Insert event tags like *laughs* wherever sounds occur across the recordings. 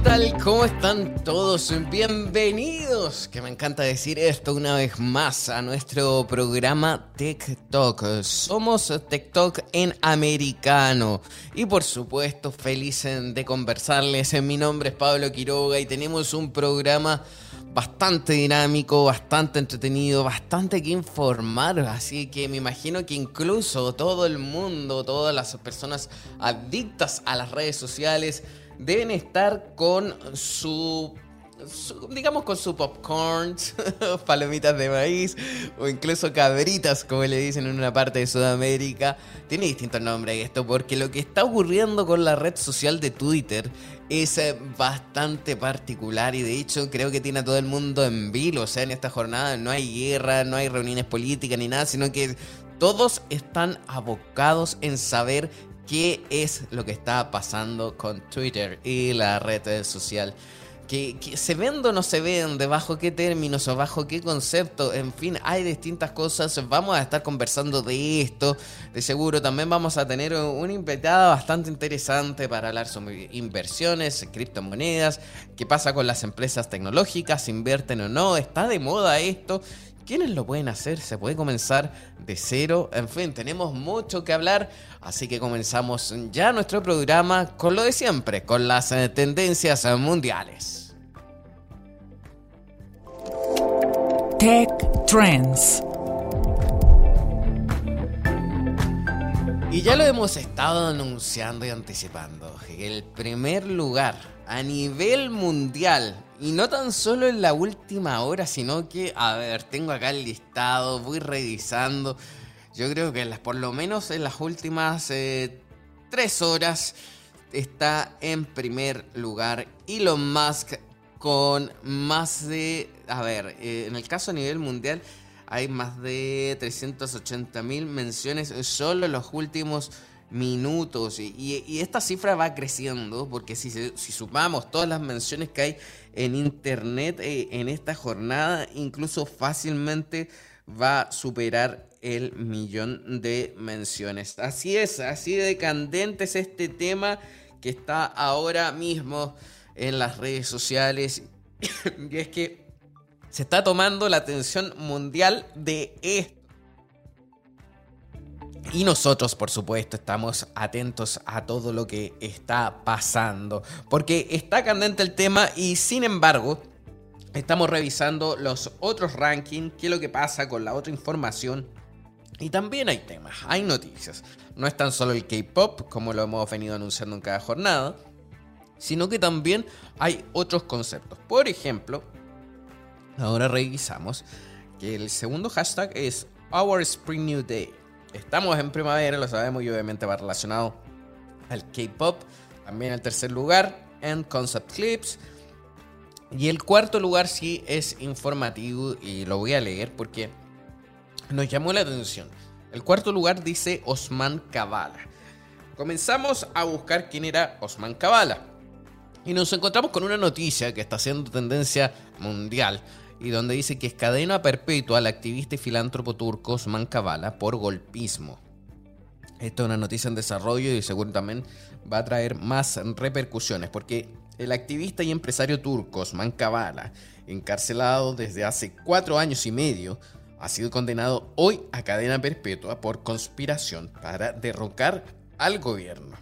¿Qué tal? ¿Cómo están todos? Bienvenidos, que me encanta decir esto una vez más, a nuestro programa TikTok. Somos TikTok en americano. Y por supuesto, feliz de conversarles. Mi nombre es Pablo Quiroga y tenemos un programa bastante dinámico, bastante entretenido, bastante que informar. Así que me imagino que incluso todo el mundo, todas las personas adictas a las redes sociales, deben estar con su, digamos con su popcorn, *laughs* palomitas de maíz o incluso cabritas, como le dicen en una parte de Sudamérica. Tiene distintos nombres esto, porque lo que está ocurriendo con la red social de Twitter es eh, bastante particular y de hecho creo que tiene a todo el mundo en vilo. O sea, en esta jornada no hay guerra, no hay reuniones políticas ni nada, sino que todos están abocados en saber qué es lo que está pasando con Twitter y la red social. Que, se vende o no se vende, bajo qué términos o bajo qué concepto, en fin, hay distintas cosas. Vamos a estar conversando de esto, de seguro. También vamos a tener una invitada bastante interesante para hablar sobre inversiones, criptomonedas, qué pasa con las empresas tecnológicas, invierten o no, está de moda esto. ¿Quiénes lo pueden hacer? Se puede comenzar de cero. En fin, tenemos mucho que hablar. Así que comenzamos ya nuestro programa con lo de siempre, con las eh, tendencias mundiales. Tech Trends. Y ya lo hemos estado anunciando y anticipando. El primer lugar a nivel mundial y no tan solo en la última hora, sino que, a ver, tengo acá el listado, voy revisando. Yo creo que las, por lo menos en las últimas eh, tres horas está en primer lugar Elon Musk con más de, a ver, eh, en el caso a nivel mundial hay más de 380 mil menciones solo en los últimos minutos. Y, esta cifra va creciendo porque si, sumamos todas las menciones que hay en internet eh, en esta jornada, incluso fácilmente va a superar el millón de menciones. Así es, así de candente es este tema que está ahora mismo en las redes sociales. *coughs* y es que se está tomando la atención mundial de esto y nosotros, por supuesto, estamos atentos a todo lo que está pasando. Porque está candente el tema y sin embargo, estamos revisando los otros rankings, qué es lo que pasa con la otra información. Y también hay temas, hay noticias. No es tan solo el K-Pop, como lo hemos venido anunciando en cada jornada, sino que también hay otros conceptos. Por ejemplo, ahora revisamos que el segundo hashtag es Our Spring New Day. Estamos en primavera, lo sabemos, y obviamente va relacionado al K-pop. También el tercer lugar en Concept Clips. Y el cuarto lugar sí es informativo y lo voy a leer porque nos llamó la atención. El cuarto lugar dice Osman Kavala. Comenzamos a buscar quién era Osman Kavala. Y nos encontramos con una noticia que está haciendo tendencia mundial y donde dice que es cadena perpetua al activista y filántropo turco Osman Kavala por golpismo. Esto es una noticia en desarrollo y seguro también va a traer más repercusiones porque el activista y empresario turco Osman Kavala, encarcelado desde hace cuatro años y medio, ha sido condenado hoy a cadena perpetua por conspiración para derrocar al gobierno.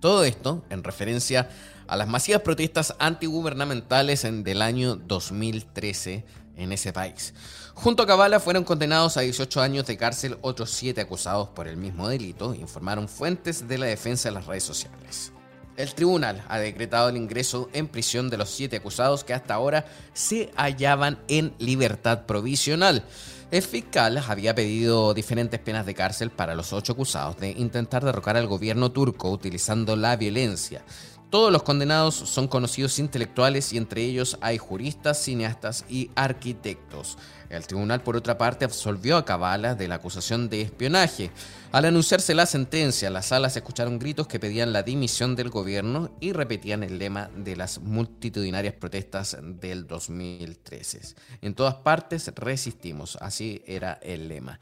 Todo esto en referencia a las masivas protestas antigubernamentales en del año 2013 en ese país. Junto a Kavala fueron condenados a 18 años de cárcel otros 7 acusados por el mismo delito, informaron fuentes de la defensa de las redes sociales. El tribunal ha decretado el ingreso en prisión de los 7 acusados que hasta ahora se hallaban en libertad provisional. El fiscal había pedido diferentes penas de cárcel para los ocho acusados de intentar derrocar al gobierno turco utilizando la violencia Todos los condenados son conocidos intelectuales y entre ellos hay juristas, cineastas y arquitectos. El tribunal, por otra parte, absolvió a Cabala de la acusación de espionaje. Al anunciarse la sentencia, las salas escucharon gritos que pedían la dimisión del gobierno y repetían el lema de las multitudinarias protestas del 2013. En todas partes resistimos, así era el lema.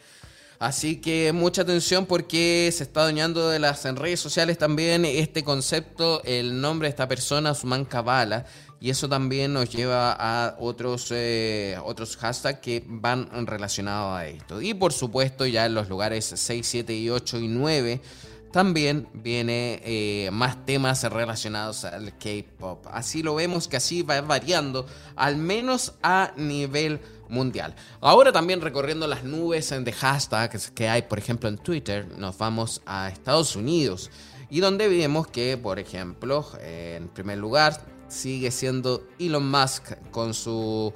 Así que mucha atención porque se está doñando de las en redes sociales también este concepto, el nombre de esta persona, Usman Kabbalah, y eso también nos lleva a otros, eh, otros hashtags que van relacionados a esto. Y por supuesto ya en los lugares 6, 7 y 8 y 9 también viene eh, más temas relacionados al K-Pop. Así lo vemos que así va variando, al menos a nivel mundial. Ahora también recorriendo las nubes de hashtags que hay, por ejemplo, en Twitter, nos vamos a Estados Unidos y donde vemos que, por ejemplo, en primer lugar sigue siendo Elon Musk con su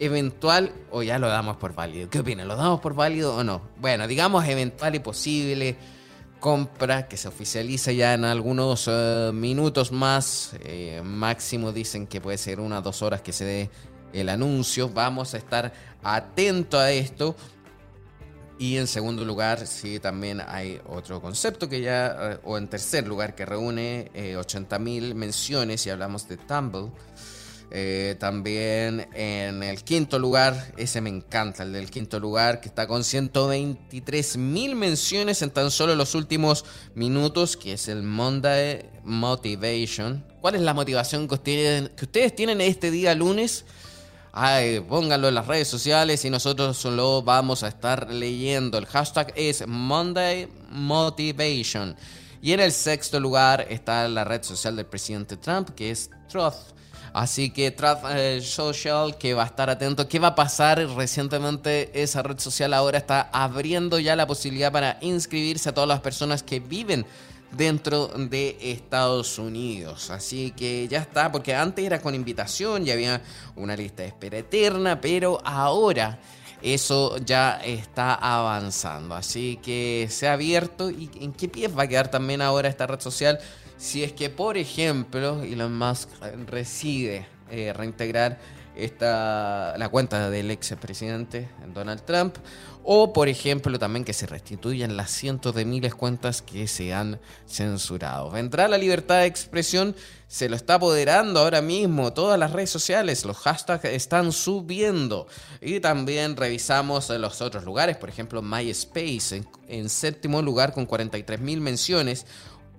eventual o ya lo damos por válido. ¿Qué opinan? ¿Lo damos por válido o no? Bueno, digamos eventual y posible compra que se oficializa ya en algunos eh, minutos más. Eh, máximo dicen que puede ser unas dos horas que se dé el anuncio. Vamos a estar atentos a esto. Y en segundo lugar, sí, también hay otro concepto que ya, eh, o en tercer lugar, que reúne eh, 80.000 menciones y hablamos de Tumble. Eh, también en el quinto lugar, ese me encanta, el del quinto lugar, que está con 123.000 menciones en tan solo los últimos minutos, que es el Monday Motivation. ¿Cuál es la motivación que que ustedes tienen este día lunes? Ay, pónganlo en las redes sociales y nosotros lo vamos a estar leyendo. El hashtag es Monday Motivation. Y en el sexto lugar está la red social del presidente Trump, que es Truth. Así que Truth eh, Social, que va a estar atento. ¿Qué va a pasar? Recientemente esa red social ahora está abriendo ya la posibilidad para inscribirse a todas las personas que viven dentro de Estados Unidos. Así que ya está, porque antes era con invitación y había una lista de espera eterna, pero ahora eso ya está avanzando. Así que se ha abierto y en qué pie va a quedar también ahora esta red social si es que, por ejemplo, Elon Musk reside eh, reintegrar esta, la cuenta del ex presidente Donald Trump o, por ejemplo, también que se restituyan las cientos de miles cuentas que se han censurado. Vendrá la libertad de expresión, se lo está apoderando ahora mismo todas las redes sociales, los hashtags están subiendo. Y también revisamos los otros lugares, por ejemplo, MySpace en, séptimo lugar con 43 mil menciones.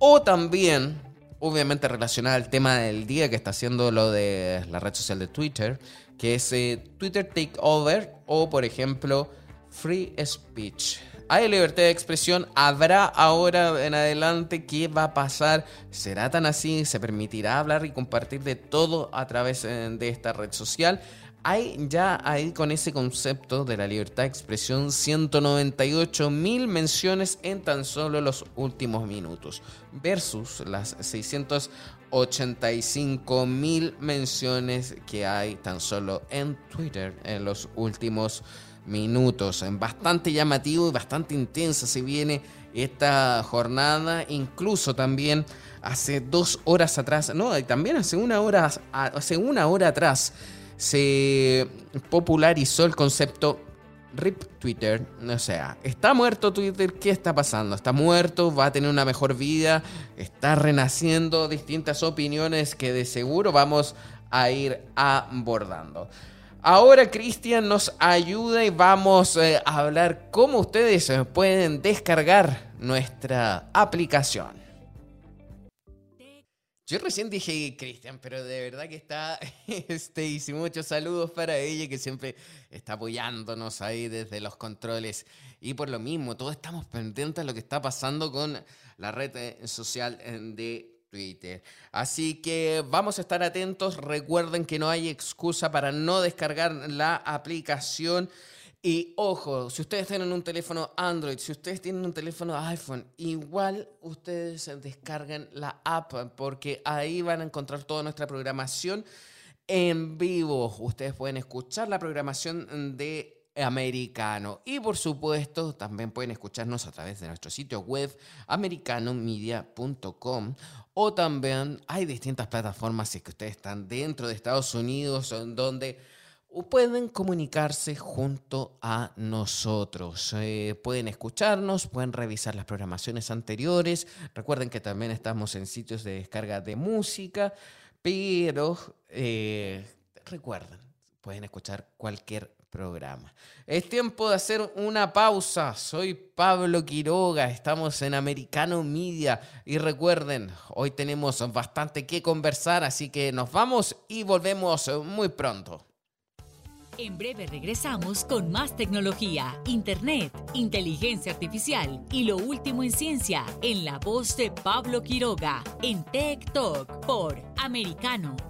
O también, obviamente relacionada al tema del día que está haciendo lo de la red social de Twitter, que es eh, Twitter Takeover o, por ejemplo, Free Speech. Hay libertad de expresión, habrá ahora en adelante qué va a pasar, será tan así, se permitirá hablar y compartir de todo a través eh, de esta red social. Hay ya ahí con ese concepto de la libertad de expresión 198 mil menciones en tan solo los últimos minutos versus las 685 mil menciones que hay tan solo en Twitter en los últimos minutos minutos. Bastante llamativo y bastante intensa se viene esta jornada. Incluso también hace dos horas atrás, no, también hace una hora, hace una hora atrás se popularizó el concepto RIP Twitter. O sea, está muerto Twitter, ¿qué está pasando? Está muerto, va a tener una mejor vida, está renaciendo distintas opiniones que de seguro vamos a ir abordando. Ahora Cristian nos ayuda y vamos eh, a hablar cómo ustedes eh, pueden descargar nuestra aplicación. Yo recién dije Cristian, pero de verdad que está, *laughs* este, y muchos saludos para ella que siempre está apoyándonos ahí desde los controles. Y por lo mismo, todos estamos pendientes de lo que está pasando con la red eh, social de Twitter. Así que vamos a estar atentos. Recuerden que no hay excusa para no descargar la aplicación. Y ojo, si ustedes tienen un teléfono Android, si ustedes tienen un teléfono iPhone, igual ustedes descarguen la app porque ahí van a encontrar toda nuestra programación en vivo. Ustedes pueden escuchar la programación de americano. Y por supuesto, también pueden escucharnos a través de nuestro sitio web americanomedia.com o también hay distintas plataformas si que ustedes están dentro de Estados Unidos donde pueden comunicarse junto a nosotros. Eh, pueden escucharnos, pueden revisar las programaciones anteriores. Recuerden que también estamos en sitios de descarga de música, pero eh, recuerden, pueden escuchar cualquier programa. Es tiempo de hacer una pausa. Soy Pablo Quiroga, estamos en Americano Media y recuerden, hoy tenemos bastante que conversar, así que nos vamos y volvemos muy pronto. En breve regresamos con más tecnología, internet, inteligencia artificial y lo último en ciencia en la voz de Pablo Quiroga en Tech Talk por Americano.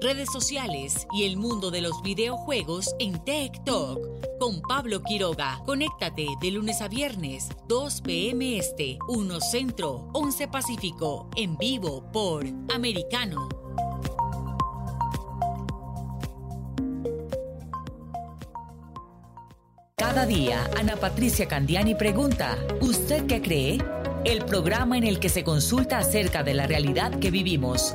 redes sociales y el mundo de los videojuegos en Tech Talk con Pablo Quiroga. Conéctate de lunes a viernes, 2 p.m. Este, 1 Centro, 11 Pacífico, en vivo por Americano. Cada día, Ana Patricia Candiani pregunta, ¿usted qué cree? el programa en el que se consulta acerca de la realidad que vivimos,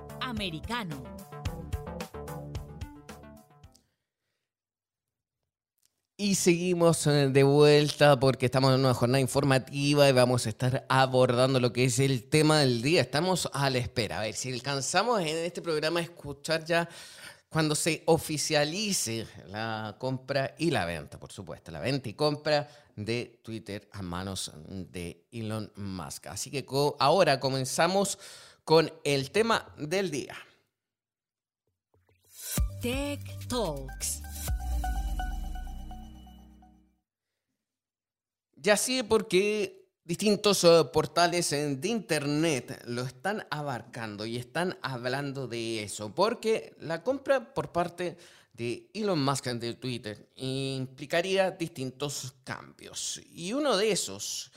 americano. Y seguimos eh, de vuelta porque estamos en una jornada informativa y vamos a estar abordando lo que es el tema del día. Estamos a la espera. A ver si alcanzamos en este programa a escuchar ya cuando se oficialice la compra y la venta, por supuesto, la venta y compra de Twitter a manos de Elon Musk. Así que ahora comenzamos con el tema del día. Tech Talks. Ya sé porque distintos eh, portales de internet lo están abarcando y están hablando de eso, porque la compra por parte de Elon Musk de Twitter implicaría distintos cambios. Y uno de esos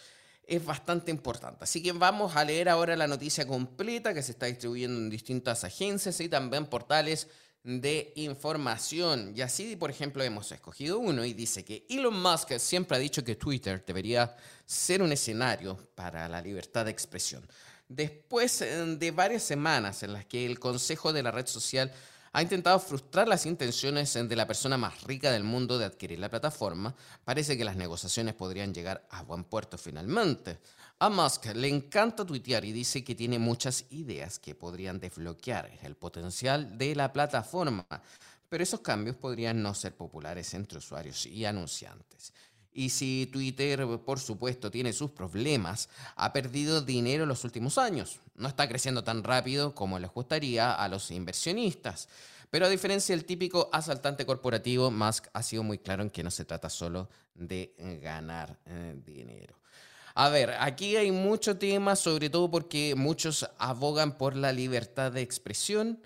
es bastante importante. Así que vamos a leer ahora la noticia completa que se está distribuyendo en distintas agencias y también portales de información. Y así, por ejemplo, hemos escogido uno y dice que Elon Musk siempre ha dicho que Twitter debería ser un escenario para la libertad de expresión. Después de varias semanas en las que el Consejo de la red social ha intentado frustrar las intenciones de la persona más rica del mundo de adquirir la plataforma. Parece que las negociaciones podrían llegar a buen puerto finalmente. A Musk le encanta tuitear y dice que tiene muchas ideas que podrían desbloquear el potencial de la plataforma, pero esos cambios podrían no ser populares entre usuarios y anunciantes. Y si Twitter, por supuesto, tiene sus problemas, ha perdido dinero en los últimos años. No está creciendo tan rápido como les gustaría a los inversionistas. Pero a diferencia del típico asaltante corporativo, Musk ha sido muy claro en que no se trata solo de ganar eh, dinero. A ver, aquí hay mucho tema, sobre todo porque muchos abogan por la libertad de expresión.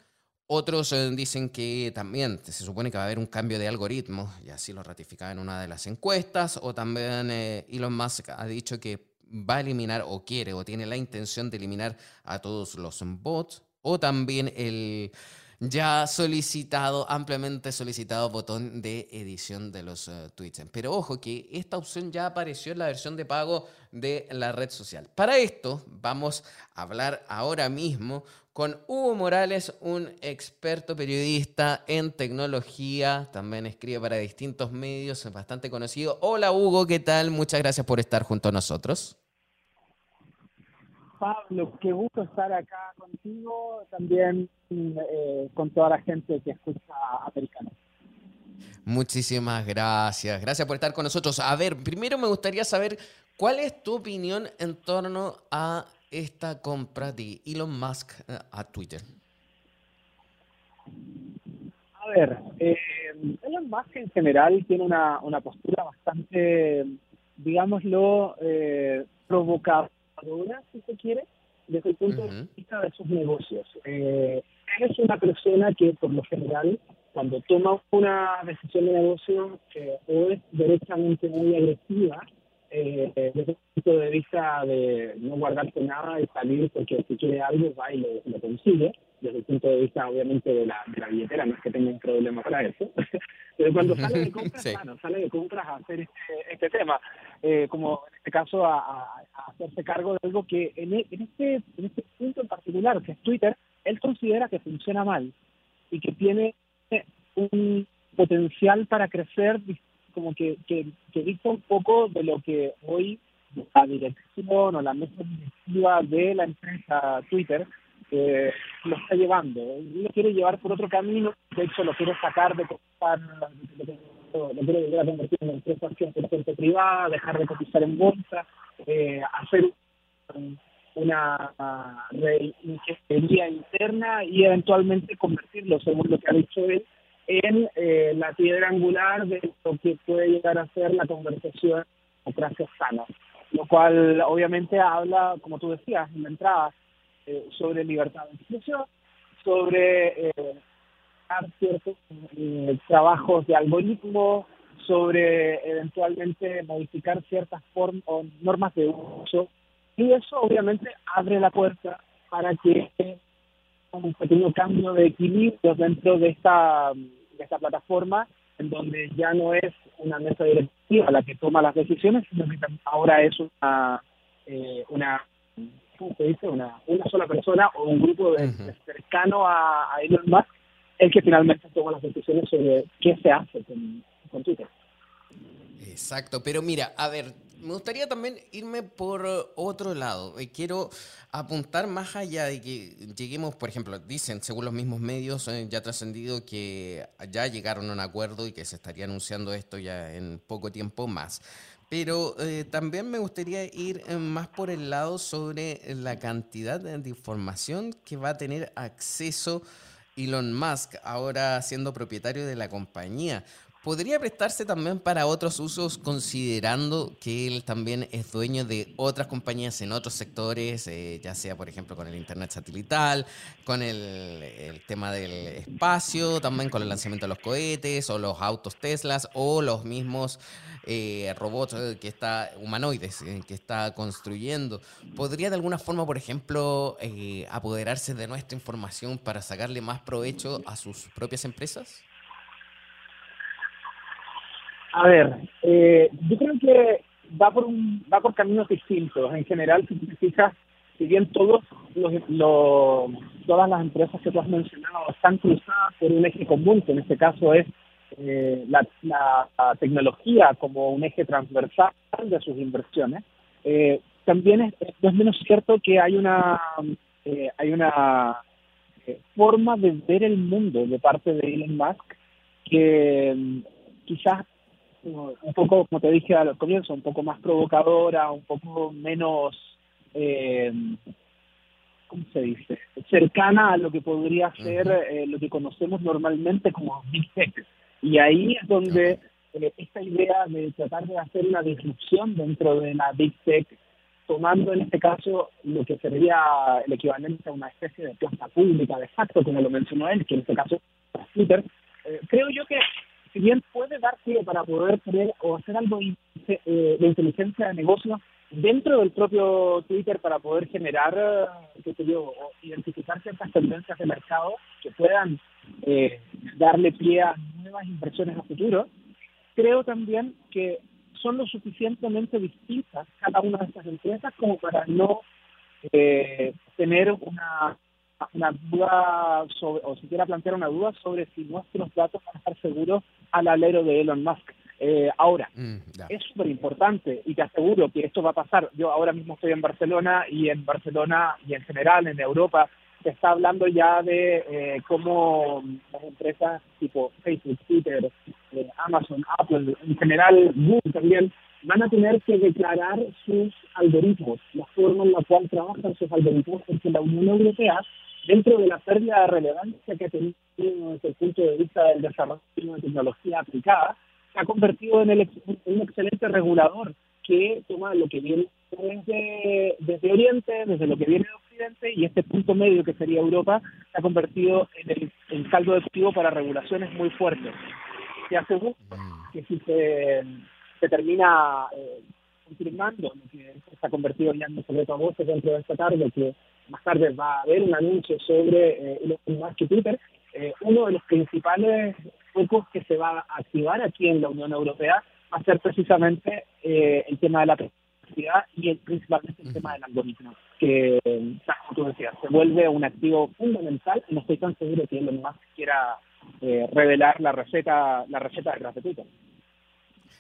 Otros eh, dicen que también se supone que va a haber un cambio de algoritmo, y así lo ratificaba en una de las encuestas. O también eh, Elon Musk ha dicho que va a eliminar o quiere o tiene la intención de eliminar a todos los bots. O también el ya solicitado, ampliamente solicitado botón de edición de los uh, tweets. Pero ojo que esta opción ya apareció en la versión de pago de la red social. Para esto vamos a hablar ahora mismo con Hugo Morales, un experto periodista en tecnología, también escribe para distintos medios, es bastante conocido. Hola Hugo, ¿qué tal? Muchas gracias por estar junto a nosotros. Pablo, qué gusto estar acá contigo, también eh, con toda la gente que escucha americano. Muchísimas gracias, gracias por estar con nosotros. A ver, primero me gustaría saber cuál es tu opinión en torno a esta compra de Elon Musk eh, a Twitter. A ver, eh, Elon Musk en general tiene una, una postura bastante, digámoslo, eh, provocadora si se quiere, desde el punto de vista de sus negocios. Eh, él es una persona que, por lo general, cuando toma una decisión de negocio, eh, o es derechamente muy agresiva, eh, desde el punto de vista de no guardarse nada y salir porque si quiere algo va y lo, consigue, desde el punto de vista obviamente de la, de la billetera, no es que tenga un problema para eso, *laughs* pero cuando *laughs* sale de compras, sale de compras a hacer este, este tema, eh, como en este caso a, hacerse cargo de algo que en, e, en, este, en este punto en particular, que es Twitter, él considera que funciona mal y que tiene un potencial para crecer como que, que, que un poco de lo que hoy la dirección o la mesa directiva de la empresa Twitter eh, lo está llevando. Lo quiere llevar por otro camino, de hecho lo quiere sacar de cotizar, lo quiere llevar a convertir en una empresa 100% privada, dejar de cotizar en bolsa, eh, hacer una reingeniería interna y eventualmente convertirlo, según lo que ha dicho él, en eh, la piedra angular de lo que puede llegar a ser la conversación democracia sana. Lo cual obviamente habla, como tú decías en la entrada, eh, sobre libertad de expresión, sobre eh, ciertos trabajos de algoritmo, sobre eventualmente modificar ciertas formas o normas de uso. Y eso obviamente abre la puerta para que un pequeño cambio de equilibrio dentro de esta de esta plataforma, en donde ya no es una mesa directiva la que toma las decisiones, sino que ahora es una, eh, una ¿cómo se dice? Una, una sola persona o un grupo de, cercano a, a, Elon Musk el que finalmente toma las decisiones sobre qué se hace con, con Twitter. Exacto, pero mira, a ver, me gustaría también irme por otro lado. Quiero apuntar más allá de que lleguemos, por ejemplo, dicen, según los mismos medios, eh, ya trascendido que ya llegaron a un acuerdo y que se estaría anunciando esto ya en poco tiempo más. Pero eh, también me gustaría ir eh, más por el lado sobre la cantidad de información que va a tener acceso Elon Musk, ahora siendo propietario de la compañía podría prestarse también para otros usos considerando que él también es dueño de otras compañías en otros sectores, eh, ya sea por ejemplo con el Internet satelital, con el, tema del espacio, también con el lanzamiento de los cohetes o los autos Teslas o los mismos eh, robots eh, que está humanoides que está construyendo. ¿Podría de alguna forma, por ejemplo, apoderarse de nuestra información para sacarle más provecho a sus propias empresas? A ver, eh, yo creo que va por un, va por caminos distintos. En general, si fijas, si bien todos los, todas las empresas que tú has mencionado están cruzadas por un eje común, que en este caso es eh, la, tecnología como un eje transversal de sus inversiones, eh, también es, es, menos cierto que hay una, eh, hay una forma de ver el mundo de parte de Elon Musk que mm, quizás un poco, como te dije al comienzo, un poco más provocadora, un poco menos, eh, ¿cómo se dice?, cercana a lo que podría ser eh, lo que conocemos normalmente como *laughs* Big Tech. Y ahí es donde eh, esta idea de tratar de hacer una disrupción dentro de la Big Tech, tomando en este caso lo que sería el equivalente a una especie de plaza pública de facto, como lo mencionó él, que en este caso es Twitter, creo yo que bien puede dar pie para poder creer o hacer algo de inteligencia de negocio dentro del propio Twitter para poder generar, eh, qué sé yo, o identificar ciertas tendencias de mercado que puedan eh, darle pie a nuevas inversiones a futuro, creo también que son lo suficientemente distintas cada una de estas empresas como para no eh, tener una una duda sobre, o siquiera plantear una duda sobre si nuestros datos van a estar seguros al alero de Elon Musk. Eh, ahora, mm, es súper importante y te aseguro que esto va a pasar. Yo ahora mismo estoy en Barcelona y en Barcelona y en general en Europa se está hablando ya de eh, cómo las empresas tipo Facebook, Twitter, eh, Amazon, Apple, en general Google también, van a tener que declarar sus algoritmos, la forma en la cual trabajan sus algoritmos, porque la Unión Europea dentro de la pérdida de relevancia que ha tenido desde el punto de vista del desarrollo de tecnología aplicada, se ha convertido en, el, un excelente regulador que toma lo que viene desde, desde, Oriente, desde lo que viene de Occidente, y este punto medio que sería Europa se ha convertido en el en caldo de cultivo para regulaciones muy fuertes. Se asegura mm. que si se, se termina eh, confirmando lo que se ha convertido ya en un secreto a voces dentro de esta tarde, que más tarde va a haber un anuncio sobre eh, Elon Musk y Twitter, eh, uno de los principales focos que se va a activar aquí en la Unión Europea va a ser precisamente eh, el tema de la privacidad y principalmente el tema del algoritmo, que, como tú decías, se vuelve un activo fundamental y no estoy tan seguro que Elon Musk quiera eh, revelar la receta, la receta de Twitter.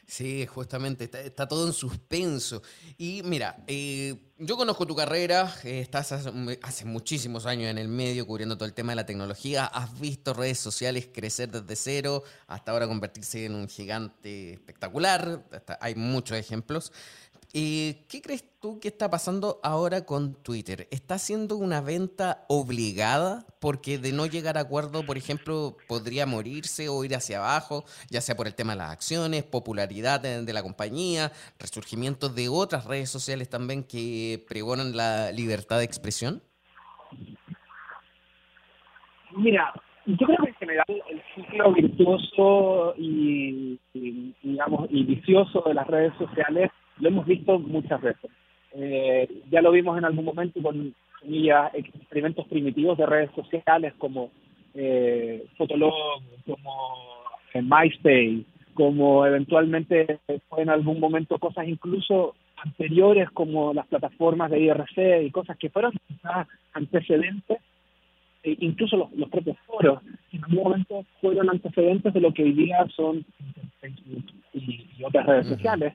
Sí, justamente, está, todo en suspenso. Y mira, eh, yo conozco tu carrera, eh, estás hace, muchísimos años en el medio cubriendo todo el tema de la tecnología, has visto redes sociales crecer desde cero hasta ahora convertirse en un gigante espectacular, hay muchos ejemplos. Eh, ¿Qué crees tú que está pasando ahora con Twitter? ¿Está haciendo una venta obligada? Porque de no llegar a acuerdo, por ejemplo, podría morirse o ir hacia abajo, ya sea por el tema de las acciones, popularidad de, la compañía, resurgimiento de otras redes sociales también que pregonan la libertad de expresión. Mira, yo creo que en general el ciclo virtuoso y, digamos, y vicioso de las redes sociales lo hemos visto muchas veces. Eh, ya lo vimos en algún momento con experimentos primitivos de redes sociales como eh, Fotolog, como en MySpace, como eventualmente fue en algún momento cosas incluso anteriores como las plataformas de IRC y cosas que fueron antecedentes, e incluso los, propios foros, en algún momento fueron antecedentes de lo que hoy día son Facebook y otras redes sociales.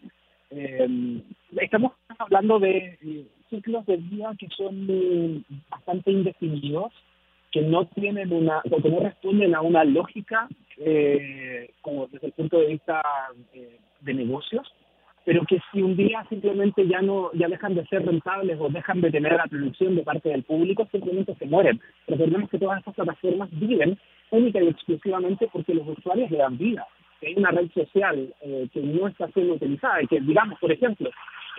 Eh, estamos hablando de eh, ciclos de vida que son eh, bastante indefinidos, que no tienen una, o que no responden a una lógica como desde el punto de vista de negocios, pero que si un día simplemente ya no ya dejan de ser rentables o dejan de tener atención de parte del público, simplemente se mueren. Recordemos que todas estas plataformas viven única y exclusivamente porque los usuarios le dan vida que hay una red social eh, que no está siendo utilizada y que, digamos, por ejemplo,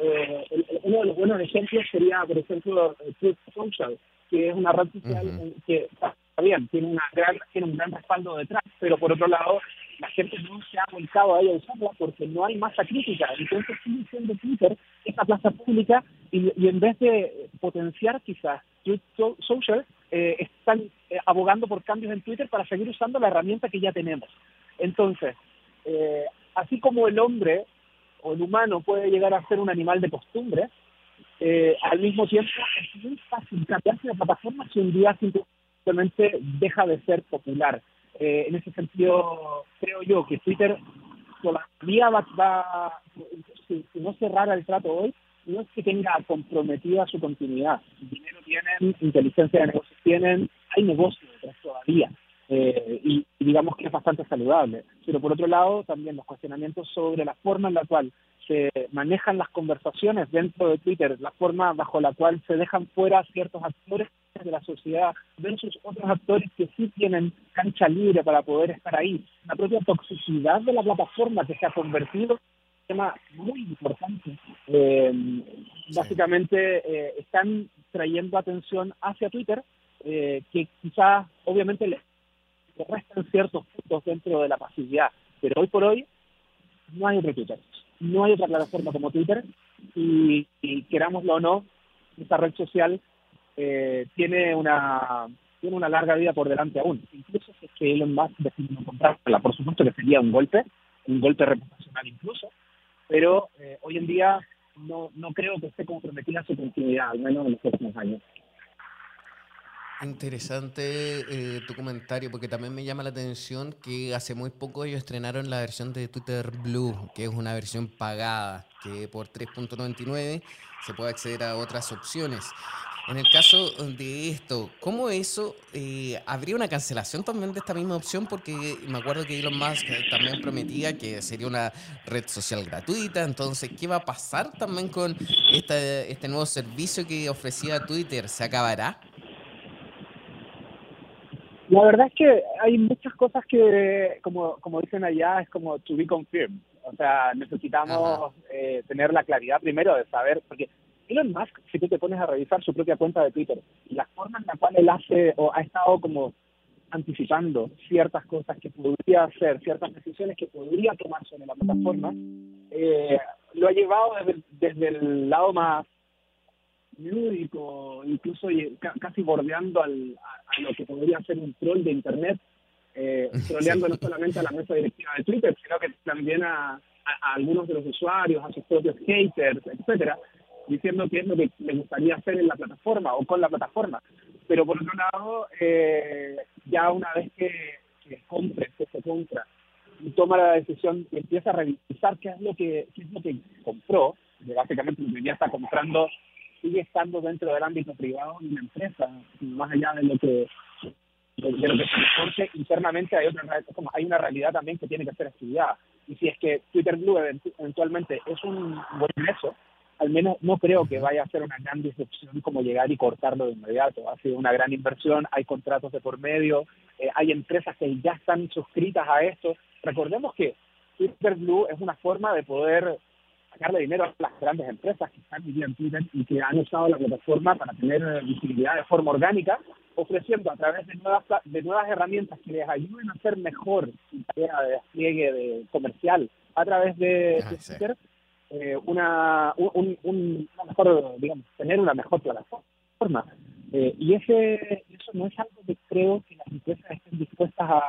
eh, uno de los buenos ejemplos sería, por ejemplo, Truth Social, que es una red social que está bien, tiene, una gran, tiene un gran respaldo detrás, pero por otro lado, la gente no se ha volcado a ella a usarla porque no hay masa crítica. Entonces sigue siendo Twitter esta plaza pública y, en vez de potenciar quizás Truth Social, eh, están abogando por cambios en Twitter para seguir usando la herramienta que ya tenemos. Entonces, eh, así como el hombre o el humano puede llegar a ser un animal de costumbre, eh, al mismo tiempo es muy fácil cambiarse de plataforma si un día simplemente deja de ser popular. Eh, en ese sentido, creo yo que Twitter todavía va, va si, si, no cerrara el trato hoy, no es que tenga comprometida su continuidad. Dinero tienen, inteligencia de negocios tienen, hay negocios todavía. Eh, y, digamos que es bastante saludable. Pero por otro lado, también los cuestionamientos sobre la forma en la cual se manejan las conversaciones dentro de Twitter, la forma bajo la cual se dejan fuera ciertos actores de la sociedad versus otros actores que sí tienen cancha libre para poder estar ahí. La propia toxicidad de la plataforma que se ha convertido en un tema muy importante. Eh, básicamente eh, están trayendo atención hacia Twitter, eh, que quizás obviamente le restan ciertos puntos dentro de la pasividad, pero hoy por hoy no hay otro Twitter no hay otra plataforma como Twitter y, querámoslo o no, esta red social eh, tiene una tiene una larga vida por delante aún. Incluso si es que Elon Musk decide comprarla, por supuesto que sería un golpe, un golpe reputacional incluso, pero eh, hoy en día no, no creo que esté comprometida su continuidad, al menos en los próximos años. Interesante eh, tu comentario, porque también me llama la atención que hace muy poco ellos estrenaron la versión de Twitter Blue, que es una versión pagada, que por 3.99 se puede acceder a otras opciones. En el caso de esto, ¿cómo eso eh, habría una cancelación también de esta misma opción? Porque me acuerdo que Elon Musk también prometía que sería una red social gratuita. Entonces, ¿qué va a pasar también con este nuevo servicio que ofrecía Twitter? ¿Se acabará? La verdad es que hay muchas cosas que, como, como dicen allá, es como to be confirmed. O sea, necesitamos eh, tener la claridad primero de saber, porque Elon Musk, si tú te pones a revisar su propia cuenta de Twitter, y la forma en la cual él hace o ha estado como anticipando ciertas cosas que podría hacer, ciertas decisiones que podría tomar sobre la plataforma, eh, lo ha llevado desde, desde el lado más lúdico, incluso casi bordeando al, a, lo que podría ser un troll de Internet, eh, *laughs* troleando no solamente a la mesa directiva de Twitter, sino que también a, a, algunos de los usuarios, a sus propios haters, etcétera, diciendo qué es lo que le gustaría hacer en la plataforma o con la plataforma. Pero por otro lado, eh, ya una vez que, que compre, que se compra, y toma la decisión y empieza a revisar qué es lo que, qué es lo que compró, que básicamente lo que ya está comprando sigue estando dentro del ámbito privado de una empresa, más allá de lo que se internamente hay otra hay una realidad también que tiene que ser estudiada y si es que Twitter Blue eventualmente es un buen ingreso al menos no creo que vaya a ser una gran disrupción como llegar y cortarlo de inmediato. Ha sido una gran inversión, hay contratos de por medio, eh, hay empresas que ya están suscritas a esto. Recordemos que Twitter Blue es una forma de poder sacarle dinero a las grandes empresas que están viviendo en Twitter y que han usado la plataforma para tener visibilidad de forma orgánica, ofreciendo a través de nuevas de nuevas herramientas que les ayuden a hacer mejor su tarea de despliegue de, comercial a través de, ah, Twitter, eh, una, un, un, una mejor, digamos, tener una mejor plataforma. Eh, y ese eso no es algo que creo que las empresas estén dispuestas a,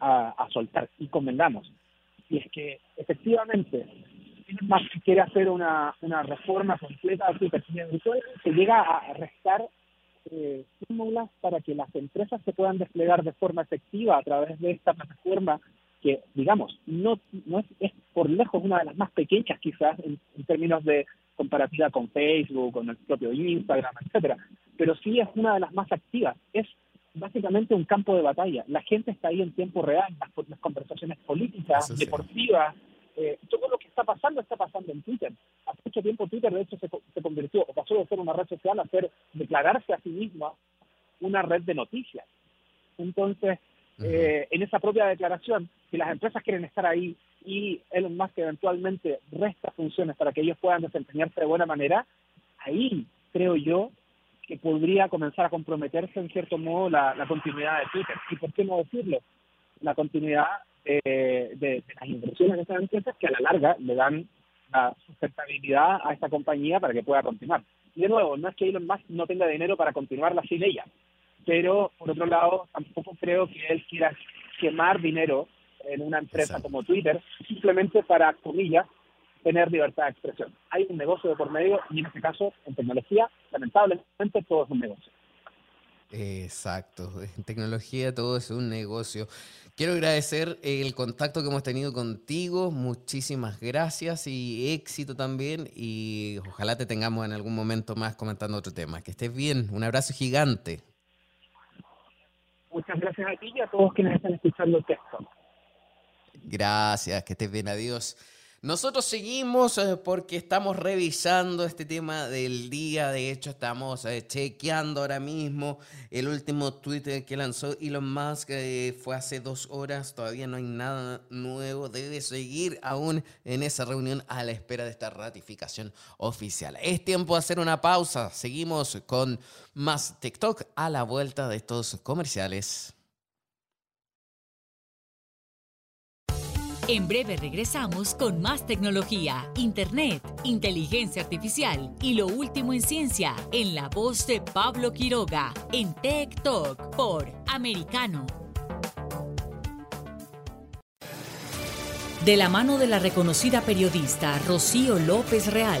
a, a soltar. Y convengamos, y es que efectivamente más si quiere hacer una, una reforma completa de su virtual, se llega a restar eh, fórmulas para que las empresas se puedan desplegar de forma efectiva a través de esta plataforma que, digamos, no, no es, es por lejos una de las más pequeñas quizás en, términos de comparativa con Facebook, con el propio Instagram, etcétera, pero sí es una de las más activas. Es básicamente un campo de batalla. La gente está ahí en tiempo real, las, las conversaciones políticas, deportivas, eh, todo lo que está pasando está pasando en Twitter. Hace mucho tiempo Twitter de hecho se, se convirtió, o pasó de ser una red social a ser, declararse a sí misma una red de noticias. Entonces, eh, en esa propia declaración, si las empresas quieren estar ahí y Elon Musk eventualmente resta funciones para que ellos puedan desempeñarse de buena manera, ahí creo yo que podría comenzar a comprometerse en cierto modo la, la continuidad de Twitter. ¿Y por qué no decirlo? La continuidad eh, de, las inversiones de estas empresas que a la larga le dan la sustentabilidad a esta compañía para que pueda continuar. Y de nuevo, no es que Elon Musk no tenga dinero para continuarla sin ella, pero por otro lado, tampoco creo que él quiera quemar dinero en una empresa como Twitter, simplemente para, comillas, tener libertad de expresión. Hay un negocio de por medio y en este caso, en tecnología, lamentablemente todo es un negocio. Exacto, *laughs* en tecnología todo es un negocio. Quiero agradecer el contacto que hemos tenido contigo, muchísimas gracias y éxito también y ojalá te tengamos en algún momento más comentando otro tema. Que estés bien, un abrazo gigante. Muchas gracias a ti y a todos quienes están escuchando el texto. Gracias, que estés bien, adiós. Nosotros seguimos eh, porque estamos revisando este tema del día. De hecho, estamos eh, chequeando ahora mismo el último tweet que lanzó Elon Musk. fue hace dos horas. Todavía no hay nada nuevo. Debe seguir aún en esa reunión a la espera de esta ratificación oficial. Es tiempo de hacer una pausa. Seguimos con más TikTok a la vuelta de estos comerciales. En breve regresamos con más tecnología, internet, inteligencia artificial y lo último en ciencia en la voz de Pablo Quiroga en Tech Talk por Americano. De la mano de la reconocida periodista Rocío López Real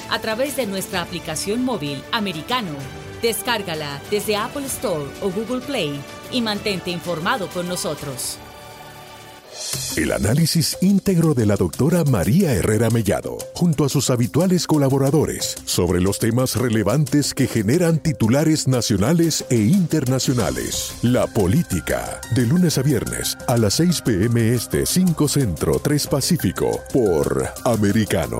a través de nuestra aplicación móvil americano. Descárgala desde Apple Store o Google Play y mantente informado con nosotros. El análisis íntegro de la doctora María Herrera Mellado, junto a sus habituales colaboradores, sobre los temas relevantes que generan titulares nacionales e internacionales. La política, de lunes a viernes, a las 6 pm este 5 Centro 3 Pacífico, por Americano.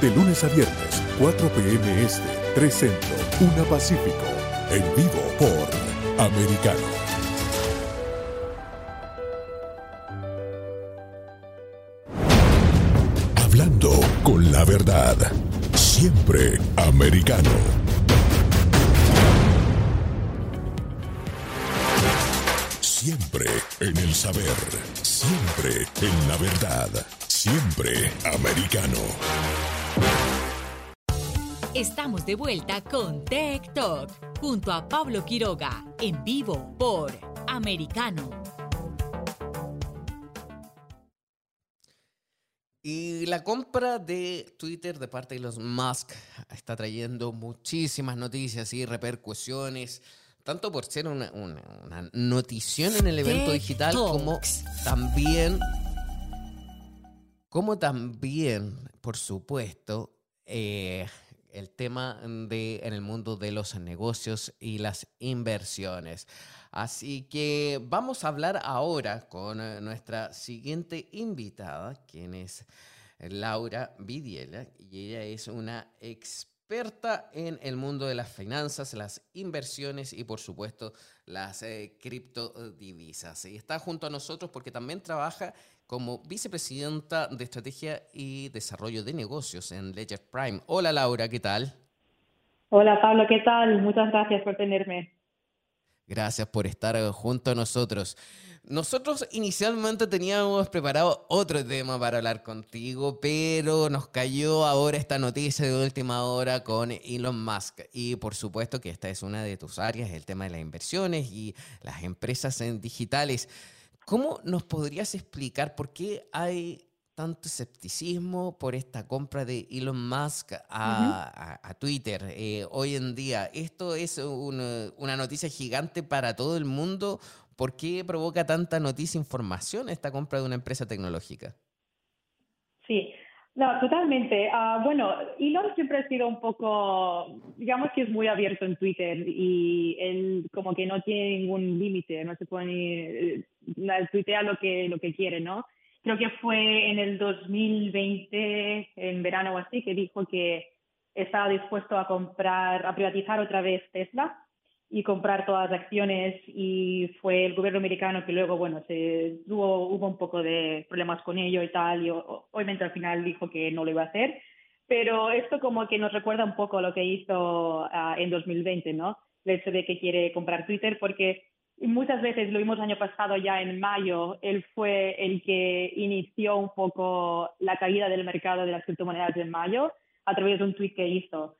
De lunes a viernes, 4 p.m. Este, 3 Centro, 1 Pacífico. En vivo por Americano. Hablando con la verdad. Siempre americano. Siempre en el saber. Siempre en la verdad. Siempre americano. Estamos de vuelta con Tech Talk junto a Pablo Quiroga en vivo por Americano. Y la compra de Twitter de parte de los Musk está trayendo muchísimas noticias y repercusiones, tanto por ser una, notición en el evento digital como también, como también, por supuesto, eh, el tema de, en el mundo de los negocios y las inversiones. Así que vamos a hablar ahora con eh, nuestra siguiente invitada, quien es Laura Vidiela, y ella es una experta en el mundo de las finanzas, las inversiones y por supuesto las eh, criptodivisas. Y está junto a nosotros porque también trabaja como vicepresidenta de Estrategia y Desarrollo de Negocios en Ledger Prime. Hola Laura, ¿qué tal? Hola Pablo, ¿qué tal? Muchas gracias por tenerme. Gracias por estar junto a nosotros. Nosotros inicialmente teníamos preparado otro tema para hablar contigo, pero nos cayó ahora esta noticia de última hora con Elon Musk. Y por supuesto que esta es una de tus áreas, el tema de las inversiones y las empresas en digitales. ¿Cómo nos podrías explicar por qué hay tanto escepticismo por esta compra de Elon Musk a, Twitter eh, hoy en día? ¿Esto es una noticia gigante para todo el mundo ¿Por qué provoca tanta noticia e información esta compra de una empresa tecnológica? Sí, no, totalmente. Ah, bueno, Elon siempre ha sido un poco, digamos que es muy abierto en Twitter y él como que no tiene ningún límite, no se pone, eh, tuitea lo que, lo que quiere, ¿no? Creo que fue en el 2020, en verano o así, que dijo que estaba dispuesto a comprar, a privatizar otra vez Tesla y comprar todas las acciones y fue el gobierno americano que luego, bueno, se hubo, hubo un poco de problemas con ello y tal y obviamente al final dijo que no lo iba a hacer, pero esto como que nos recuerda un poco lo que hizo uh, en 2020, ¿no? El hecho de que quiere comprar Twitter porque muchas veces lo vimos año pasado ya en mayo, él fue el que inició un poco la caída del mercado de las criptomonedas en mayo a través de un tweet que hizo.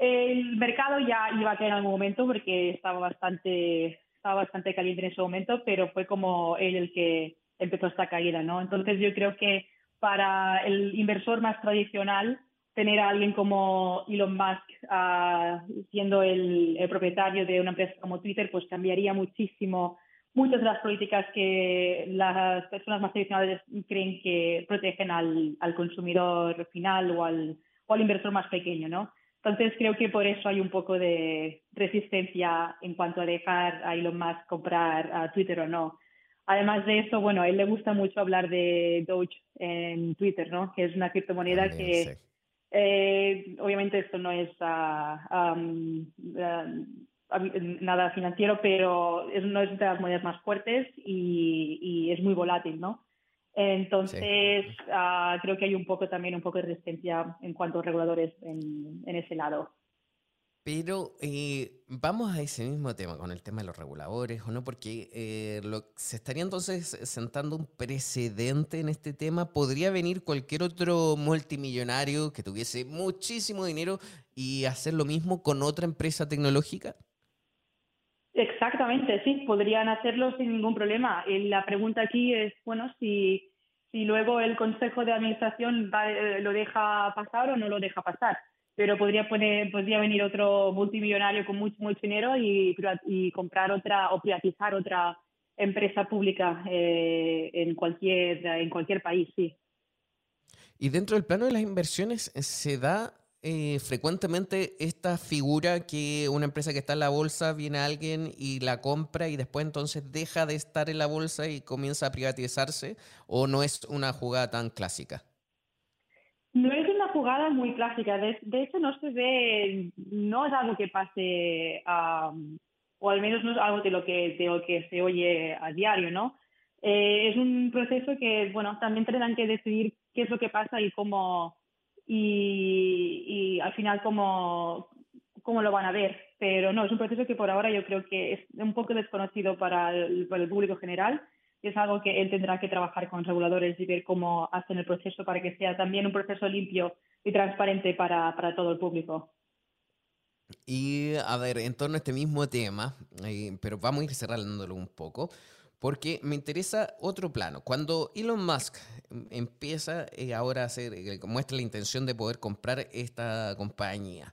El mercado ya iba a caer en algún momento porque estaba bastante, estaba bastante caliente en ese momento, pero fue como él el que empezó esta caída, ¿no? Entonces yo creo que para el inversor más tradicional, tener a alguien como Elon Musk uh, siendo el, propietario de una empresa como Twitter, pues cambiaría muchísimo muchas de las políticas que las personas más tradicionales creen que protegen al, al consumidor final o al, o al inversor más pequeño, ¿no? Entonces creo que por eso hay un poco de resistencia en cuanto a dejar a Elon Musk comprar a Twitter o no. Además de eso, bueno, a él le gusta mucho hablar de Doge en Twitter, ¿no? Que es una criptomoneda que eh, obviamente esto no es ah, ah, nada financiero, pero es una de las monedas más fuertes y, y es muy volátil, ¿no? Entonces, ah, creo que hay un poco también un poco de resistencia en cuanto a reguladores en, ese lado. Pero eh, vamos a ese mismo tema, con el tema de los reguladores, ¿o no? Porque eh, se estaría entonces sentando un precedente en este tema. ¿Podría venir cualquier otro multimillonario que tuviese muchísimo dinero y hacer lo mismo con otra empresa tecnológica? Exactamente, sí, podrían hacerlo sin ningún problema. Y la pregunta aquí es, bueno, si, si luego el Consejo de Administración eh, lo deja pasar o no lo deja pasar. Pero podría, poner, podría venir otro multimillonario con mucho, mucho dinero y, y comprar otra o privatizar otra empresa pública eh, en, cualquier, en cualquier país, sí. Y dentro del plano de las inversiones, ¿se da eh, frecuentemente esta figura que una empresa que está en la bolsa viene alguien y la compra y después entonces deja de estar en la bolsa y comienza a privatizarse o no es una jugada tan clásica? No es una jugada muy clásica. De, hecho, no se ve, no es algo que pase, o al menos no es algo de lo que, de lo que se oye a diario, ¿no? Eh, es un proceso que, bueno, también tendrán que decidir qué es lo que pasa y cómo, y, al final cómo, cómo lo van a ver. Pero no, es un proceso que por ahora yo creo que es un poco desconocido para el, para el público general y es algo que él tendrá que trabajar con reguladores y ver cómo hacen el proceso para que sea también un proceso limpio y transparente para, para todo el público. Y a ver, en torno a este mismo tema, eh, pero vamos a ir cerrándolo un poco porque me interesa otro plano. Cuando Elon Musk empieza eh, ahora a hacer, eh, muestra la intención de poder comprar esta compañía,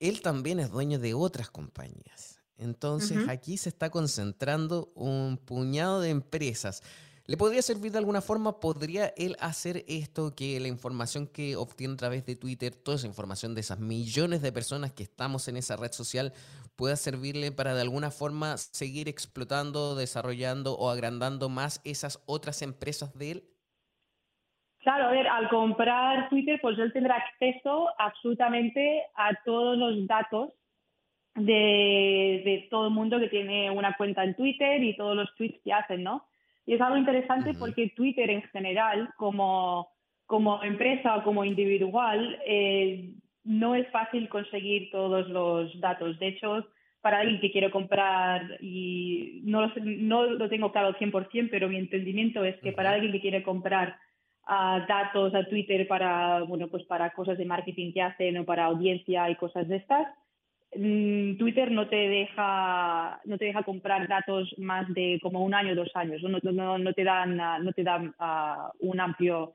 él también es dueño de otras compañías. Entonces aquí se está concentrando un puñado de empresas ¿Le podría servir de alguna forma? ¿Podría él hacer esto que la información que obtiene a través de Twitter, toda esa información de esas millones de personas que estamos en esa red social, pueda servirle para de alguna forma seguir explotando, desarrollando o agrandando más esas otras empresas de él? Claro, a ver, al comprar Twitter, pues él tendrá acceso absolutamente a todos los datos de, de todo el mundo que tiene una cuenta en Twitter y todos los tweets que hacen, ¿no? Y es algo interesante porque Twitter en general, como, como empresa o como individual, eh, no es fácil conseguir todos los datos. De hecho, para alguien que quiere comprar, y no lo, no lo tengo claro al 100%, pero mi entendimiento es que para alguien que quiere comprar uh, datos a Twitter para, bueno, pues para cosas de marketing que hacen o para audiencia y cosas de estas, mm, Twitter no te deja no te deja comprar datos más de como un año dos años no, no, no te dan no te dan uh, un amplio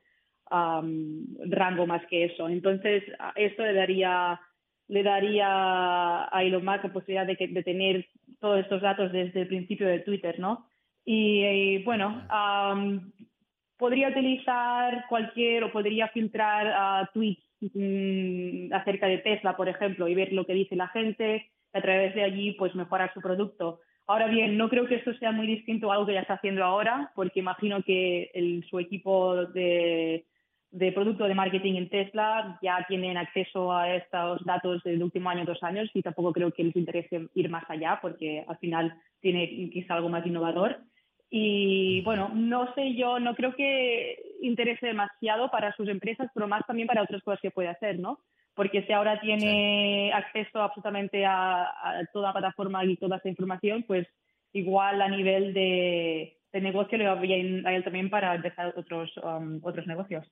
um, rango más que eso entonces esto le daría le daría a Elon Musk la posibilidad de, que, de tener todos estos datos desde el principio de Twitter, ¿no? Y, bueno, podría utilizar cualquier o podría filtrar uh, tweets mm, acerca de Tesla, por ejemplo, y ver lo que dice la gente, a través de allí pues mejorar su producto. Ahora bien, no creo que esto sea muy distinto a algo que ya está haciendo ahora, porque imagino que el, su equipo de, de producto de marketing en Tesla ya tienen acceso a estos datos del último año, dos años, y tampoco creo que les interese ir más allá, porque al final tiene quizá algo más innovador. Y bueno, no sé yo, no creo que interese demasiado para sus empresas, pero más también para otras cosas que puede hacer, ¿no? Porque si ahora tiene acceso absolutamente a, toda la plataforma y toda esa información, pues igual a nivel de, negocio le va bien a él también para empezar otros, um, otros negocios.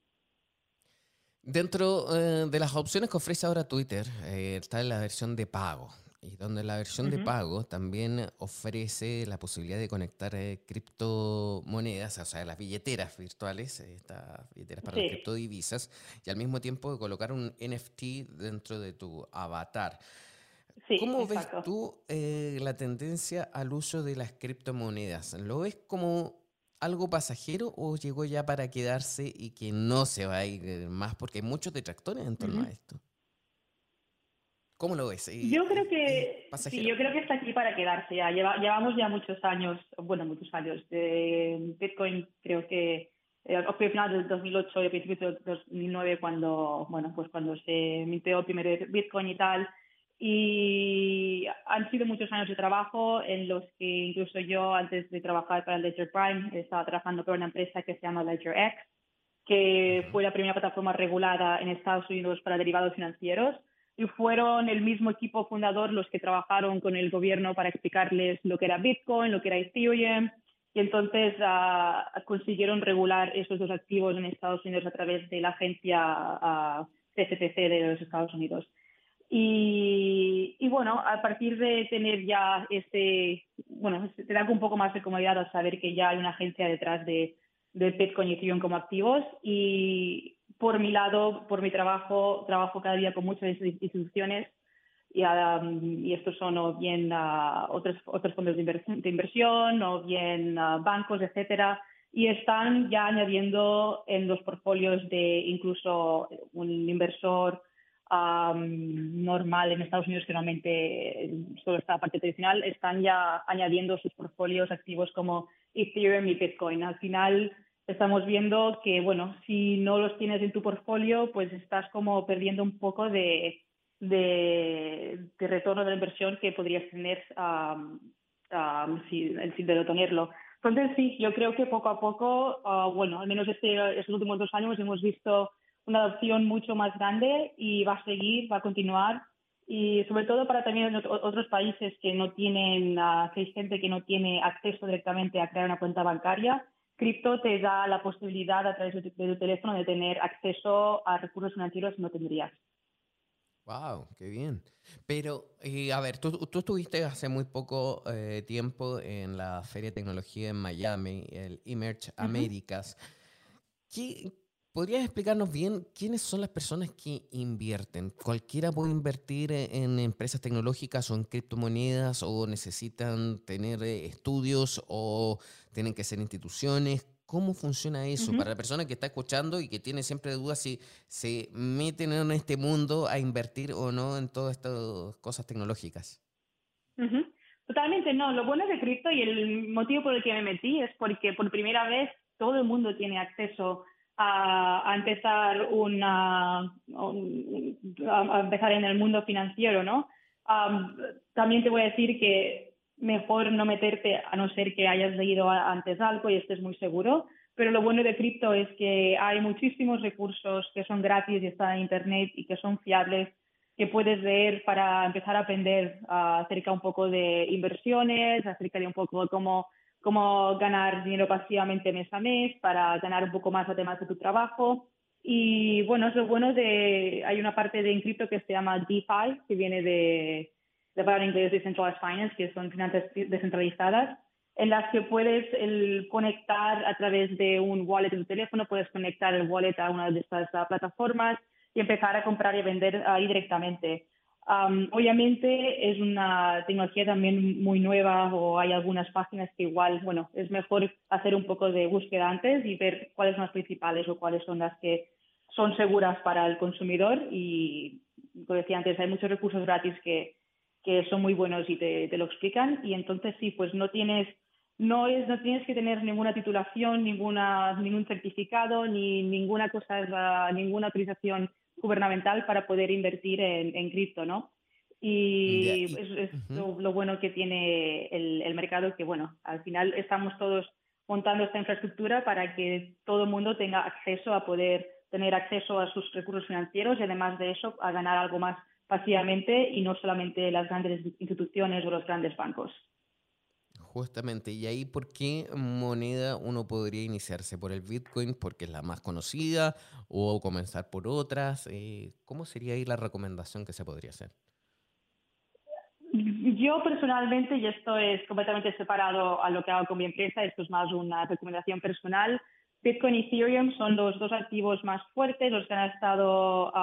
Dentro eh, de las opciones que ofrece ahora Twitter eh, está la versión de pago. Y donde la versión de pago también ofrece la posibilidad de conectar eh, criptomonedas, o sea, las billeteras virtuales, estas billeteras para las criptodivisas, y al mismo tiempo de colocar un NFT dentro de tu avatar. ¿Cómo ves tú la tendencia al uso de las criptomonedas? ¿Lo ves como algo pasajero o llegó ya para quedarse y que no se va a ir más? Porque hay muchos detractores en torno a esto. ¿Cómo lo ves? Yo creo que sí, yo creo que está aquí para quedarse. Ya. llevamos ya muchos años, bueno, muchos años. De Bitcoin creo que eh, final del 2008 y a principios del 2009 cuando, bueno, pues cuando se mintió el primer Bitcoin y tal. Y han sido muchos años de trabajo en los que incluso yo, antes de trabajar para Ledger Prime, estaba trabajando para una empresa que se llama Ledger X, que fue la primera plataforma regulada en Estados Unidos para derivados financieros. Y fueron el mismo equipo fundador los que trabajaron con el gobierno para explicarles lo que era Bitcoin, lo que era Ethereum. Y entonces uh, consiguieron regular esos dos activos en Estados Unidos a través de la agencia uh, CFTC de los Estados Unidos. Y, bueno, a partir de tener ya ese, bueno, te da un poco más de comodidad al saber que ya hay una agencia detrás de, de Ethereum como activos. Y por mi lado, por mi trabajo, trabajo cada día con muchas instituciones. Y, y estos son o bien uh, otros, otros fondos de, inversión, de inversión o bien uh, bancos, etcétera, y están ya añadiendo en los portfolios de incluso un inversor normal en Estados Unidos, que normalmente solo está la parte tradicional, están ya añadiendo sus portfolios activos como Ethereum y Bitcoin. Al final estamos viendo que, bueno, si no los tienes en tu portfolio, pues estás como perdiendo un poco de, de, retorno de la inversión que podrías tener si, sin de tenerlo. Entonces, sí, yo creo que poco a poco, ah, bueno, al menos este, estos últimos dos años hemos visto una adopción mucho más grande y va a seguir, va a continuar. Y sobre todo para también otros países que no tienen, uh, que hay gente que no tiene acceso directamente a crear una cuenta bancaria, cripto te da la posibilidad a través de tu, teléfono de tener acceso a recursos financieros que no tendrías. Wow, qué bien. Pero, eh, a ver, tú, tú, estuviste hace muy poco eh, tiempo en la Feria de Tecnología en Miami, el Emerge Américas. ¿Qué, ¿Podrías explicarnos bien quiénes son las personas que invierten? ¿Cualquiera puede invertir e-, en empresas tecnológicas o en criptomonedas o necesitan tener eh, estudios o tienen que ser instituciones? ¿Cómo funciona eso para la persona que está escuchando y que tiene siempre dudas si se meten en este mundo a invertir o no en todas estas cosas tecnológicas? Totalmente no. Lo bueno de cripto y el motivo por el que me metí es porque por primera vez todo el mundo tiene acceso a, empezar una, a empezar en el mundo financiero, ¿no? también te voy a decir que mejor no meterte a no ser que hayas leído antes algo y estés muy seguro. Pero lo bueno de cripto es que hay muchísimos recursos que son gratis y están en Internet y que son fiables que puedes leer para empezar a aprender acerca un poco de inversiones, acerca de un poco cómo, cómo ganar dinero pasivamente mes a mes, para ganar un poco más además de tu trabajo. Y bueno, es lo bueno de, hay una parte de Encripto que se llama DeFi, que viene de, de palabra inglés Decentralized Finance, que son finanzas descentralizadas, en las que puedes el, conectar a través de un wallet en tu teléfono, puedes conectar el wallet a una de estas plataformas y empezar a comprar y vender ahí directamente. Obviamente es una tecnología también muy nueva o hay algunas páginas que igual, bueno, es mejor hacer un poco de búsqueda antes y ver cuáles son las principales o cuáles son las que son seguras para el consumidor. Y, como decía antes, hay muchos recursos gratis que, que son muy buenos y te, te, lo explican. Y entonces sí, pues no tienes no es no tienes que tener ninguna titulación, ninguna ningún certificado ni ninguna cosa ninguna autorización gubernamental para poder invertir en, en cripto, ¿no? Y es, lo, bueno que tiene el, el, mercado, que bueno, al final estamos todos montando esta infraestructura para que todo el mundo tenga acceso a poder tener acceso a sus recursos financieros y además de eso a ganar algo más pasivamente y no solamente las grandes instituciones o los grandes bancos. Justamente, y ahí por qué moneda uno podría iniciarse por el Bitcoin, porque es la más conocida, o comenzar por otras. Eh, ¿Cómo sería ahí la recomendación que se podría hacer? Yo personalmente, y esto es completamente separado a lo que hago con mi empresa, esto es más una recomendación personal. Bitcoin y Ethereum son los dos activos más fuertes, los que han estado,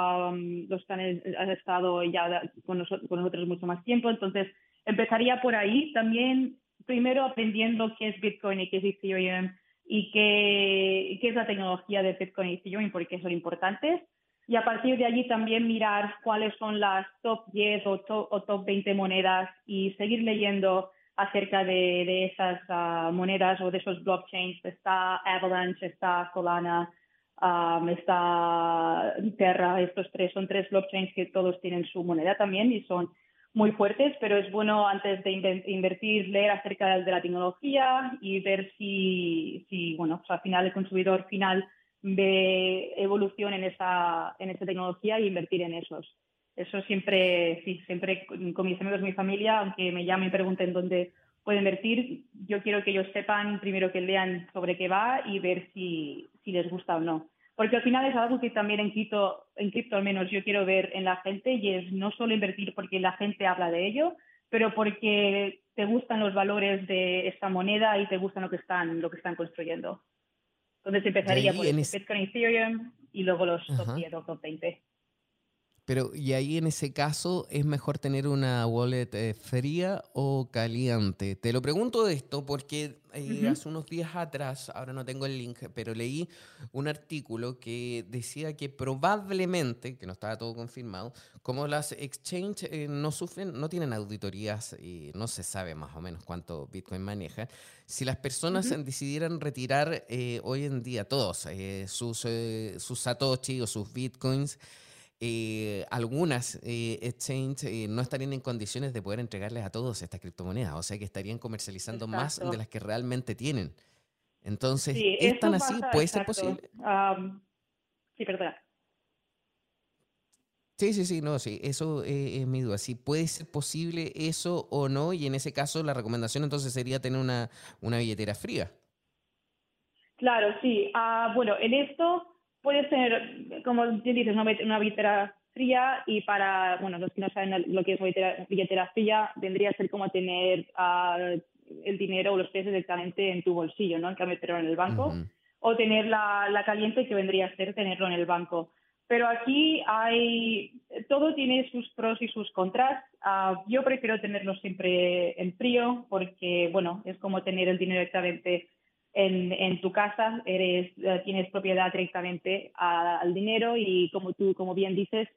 los que han, estado ya con nosotros, con nosotros mucho más tiempo. Entonces, empezaría por ahí. También primero aprendiendo qué es Bitcoin y qué es Ethereum y qué, qué es la tecnología de Bitcoin y Ethereum, porque son importantes. Y a partir de allí también mirar cuáles son las top 10 o top, 20 monedas y seguir leyendo acerca de, de esas ah, monedas o de esos blockchains. Está Avalanche, está Solana, um, está Terra. Estos tres son tres blockchains que todos tienen su moneda también y son muy fuertes, pero es bueno antes de invertir leer acerca de la tecnología y ver si, si bueno, pues al final el consumidor final ve evolución en esa, en esa tecnología e invertir en esos. Eso siempre, sí, siempre con mis amigos, mi familia, aunque me llamen y pregunten dónde puedo invertir, yo quiero que ellos sepan primero que lean sobre qué va y ver si, si les gusta o no. Porque al final es algo que también en cripto, en cripto al menos yo quiero ver en la gente y es no solo invertir porque la gente habla de ello, pero porque te gustan los valores de esta moneda y te gustan lo que están, lo que están construyendo. Entonces empezaría por Bitcoin Ethereum y luego los top 10 o top 20. Pero, y ahí en ese caso, ¿es mejor tener una wallet eh, fría o caliente? Te lo pregunto de esto porque eh, hace unos días atrás, ahora no tengo el link, pero leí un artículo que decía que probablemente, que no estaba todo confirmado, como las exchange eh, no sufren, no tienen auditorías y no se sabe más o menos cuánto Bitcoin maneja, si las personas decidieran retirar hoy en día todos sus, sus satoshi o sus Bitcoins, eh, algunas eh, exchanges eh, no estarían en condiciones de poder entregarles a todos estas criptomonedas, o sea que estarían comercializando más de las que realmente tienen. Entonces, ¿es tan así? ¿Puede ser posible? sí, perdón. Sí, sí, sí, no, sí, eso es mi duda. Si puede ser posible eso o no, y en ese caso la recomendación entonces sería tener una, una billetera fría. Claro, sí. Ah, bueno, en esto puede ser, como dices, una, una billetera fría y para, bueno, los que no saben lo que es billetera, billetera fría, vendría a ser como tener uh, el dinero o los pesos directamente en tu bolsillo, ¿no? En cambio, tenerlo en el banco. O tener la, la caliente, que vendría a ser tenerlo en el banco. Pero aquí hay, todo tiene sus pros y sus contras. Uh, yo prefiero tenerlo siempre en frío porque, bueno, es como tener el dinero directamente en, en tu casa, eres, eh, tienes propiedad directamente al dinero y como tú, como bien dices,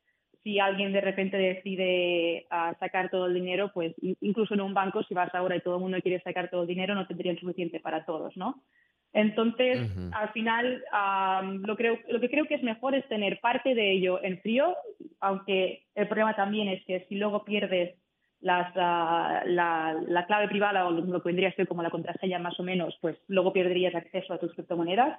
si alguien de repente decide ah, sacar todo el dinero, pues incluso en un banco, si vas ahora y todo el mundo quiere sacar todo el dinero, no tendrían suficiente para todos, ¿no? Entonces, al final, lo, creo, lo que creo que es mejor es tener parte de ello en frío, aunque el problema también es que si luego pierdes las, la, la, clave privada o lo que vendría a ser como la contraseña más o menos, pues luego perderías acceso a tus criptomonedas.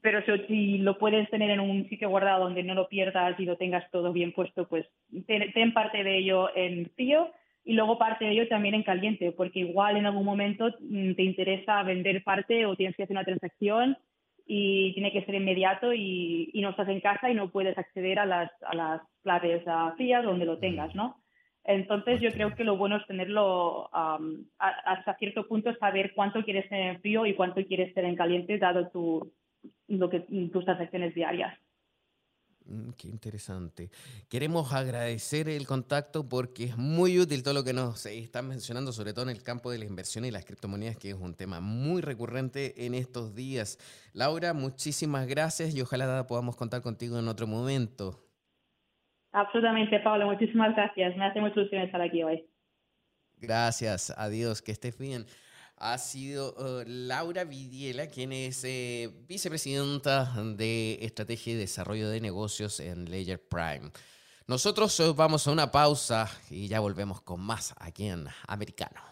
pero si, lo puedes tener en un sitio guardado donde no lo pierdas y lo tengas todo bien puesto, pues ten, parte de ello en frío y luego parte de ello también en caliente, porque igual en algún momento mm, te interesa vender parte o tienes que hacer una transacción y tiene que ser inmediato y, no estás en casa y no puedes acceder a las, a las claves frías donde lo tengas, ¿no? Entonces yo creo que lo bueno es tenerlo hasta cierto punto, saber cuánto quieres tener en frío y cuánto quieres tener en caliente, dado tu, lo que, tus transacciones diarias. Mm, qué interesante. Queremos agradecer el contacto porque es muy útil todo lo que nos están mencionando, sobre todo en el campo de la inversión y las criptomonedas, que es un tema muy recurrente en estos días. Laura, muchísimas gracias y ojalá podamos contar contigo en otro momento. Absolutamente, Pablo. Muchísimas gracias. Me hace mucha ilusión estar aquí hoy. Gracias. Adiós. Que estés bien ha sido uh, Laura Vidiela, quien es eh, vicepresidenta de Estrategia y Desarrollo de Negocios en Ledger Prime. Nosotros uh, vamos a una pausa y ya volvemos con más aquí en Americano.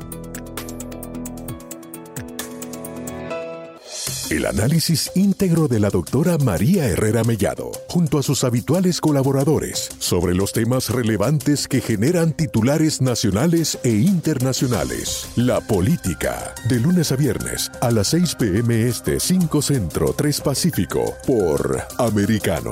El análisis íntegro de la doctora María Herrera Mellado, junto a sus habituales colaboradores, sobre los temas relevantes que generan titulares nacionales e internacionales. La política, de lunes a viernes, a las 6 pm este 5 Centro 3 Pacífico, por Americano.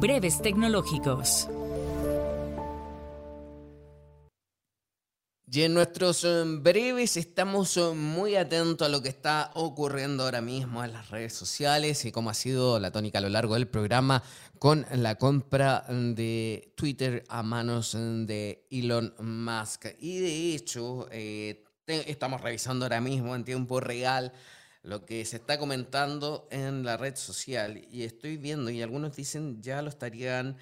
Breves tecnológicos. Y en nuestros eh, breves estamos eh, muy atentos a lo que está ocurriendo ahora mismo en las redes sociales y cómo ha sido la tónica a lo largo del programa con la compra de Twitter a manos de Elon Musk. Y de hecho, eh, estamos revisando ahora mismo en tiempo real lo que se está comentando en la red social y estoy viendo y algunos dicen ya lo estarían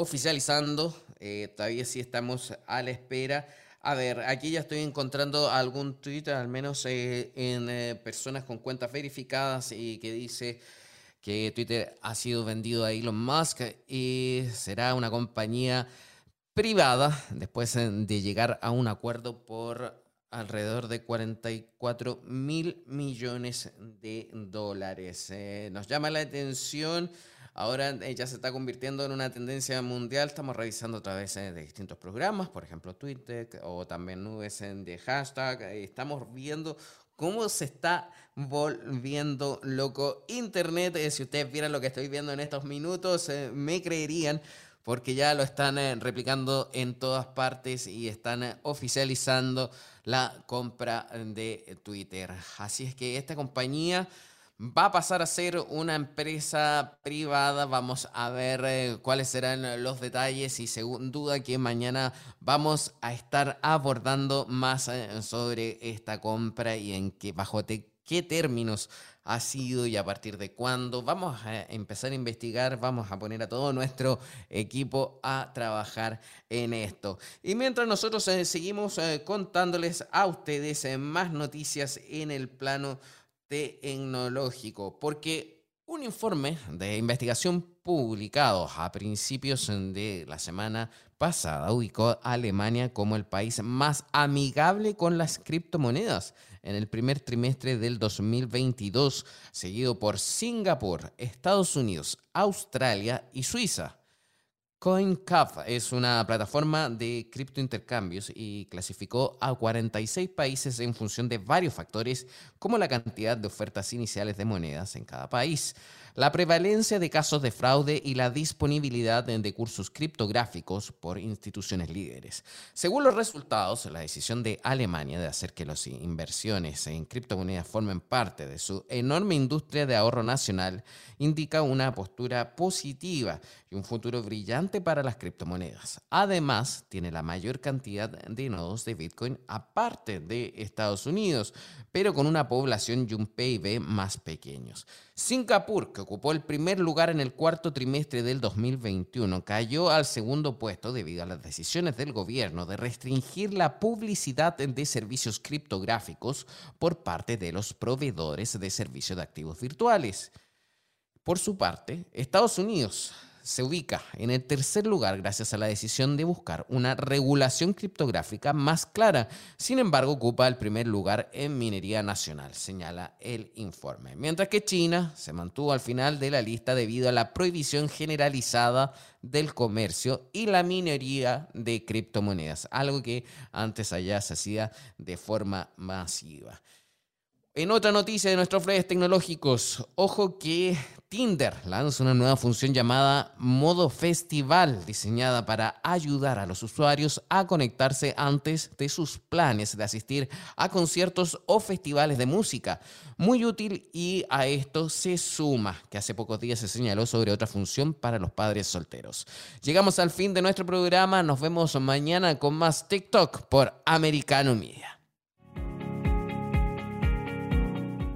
oficializando. Eh, todavía sí estamos a la espera. A ver, aquí ya estoy encontrando algún Twitter, al menos eh, en eh, personas con cuentas verificadas y que dice que Twitter ha sido vendido a Elon Musk y será una compañía privada después de llegar a un acuerdo por alrededor de 44 mil millones de dólares. Eh, nos llama la atención. Ahora ya se está convirtiendo en una tendencia mundial. Estamos revisando a través de distintos programas, por ejemplo Twitter o también nubes de hashtag. Estamos viendo cómo se está volviendo loco Internet. Eh, si ustedes vieran lo que estoy viendo en estos minutos, eh, me creerían porque ya lo están eh, replicando en todas partes y están oficializando la compra de Twitter. Así es que esta compañía va a pasar a ser una empresa privada. Vamos a ver eh, cuáles serán los detalles y sin duda que mañana vamos a estar abordando más eh, sobre esta compra y en qué, bajo qué términos ha sido y a partir de cuándo. Vamos a empezar a investigar, vamos a poner a todo nuestro equipo a trabajar en esto. Y mientras nosotros eh, seguimos contándoles a ustedes más noticias en el plano tecnológico, porque un informe de investigación publicado a principios de la semana pasada ubicó a Alemania como el país más amigable con las criptomonedas en el primer trimestre del 2022, seguido por Singapur, Estados Unidos, Australia y Suiza. CoinCap es una plataforma de criptointercambios y clasificó a 46 países en función de varios factores como la cantidad de ofertas iniciales de monedas en cada país la prevalencia de casos de fraude y la disponibilidad de cursos criptográficos por instituciones líderes. Según los resultados, la decisión de Alemania de hacer que las inversiones en criptomonedas formen parte de su enorme industria de ahorro nacional indica una postura positiva y un futuro brillante para las criptomonedas. Además, tiene la mayor cantidad de nodos de Bitcoin aparte de Estados Unidos, pero con una población y un PIB más pequeños. Singapur, que ocupó el primer lugar en el cuarto trimestre del 2021, cayó al segundo puesto debido a las decisiones del gobierno de restringir la publicidad de servicios criptográficos por parte de los proveedores de servicios de activos virtuales. Por su parte, Estados Unidos se ubica en el tercer lugar gracias a la decisión de buscar una regulación criptográfica más clara. Sin embargo, ocupa el primer lugar en minería nacional, señala el informe. Mientras que China se mantuvo al final de la lista debido a la prohibición generalizada del comercio y la minería de criptomonedas, algo que antes allá se hacía de forma masiva. En otra noticia de nuestros redes tecnológicos, ojo que Tinder lanza una nueva función llamada Modo Festival, diseñada para ayudar a los usuarios a conectarse antes de sus planes de asistir a conciertos o festivales de música. Muy útil y a esto se suma que hace pocos días se señaló sobre otra función para los padres solteros. Llegamos al fin de nuestro programa, nos vemos mañana con más TikTok por Americano Media.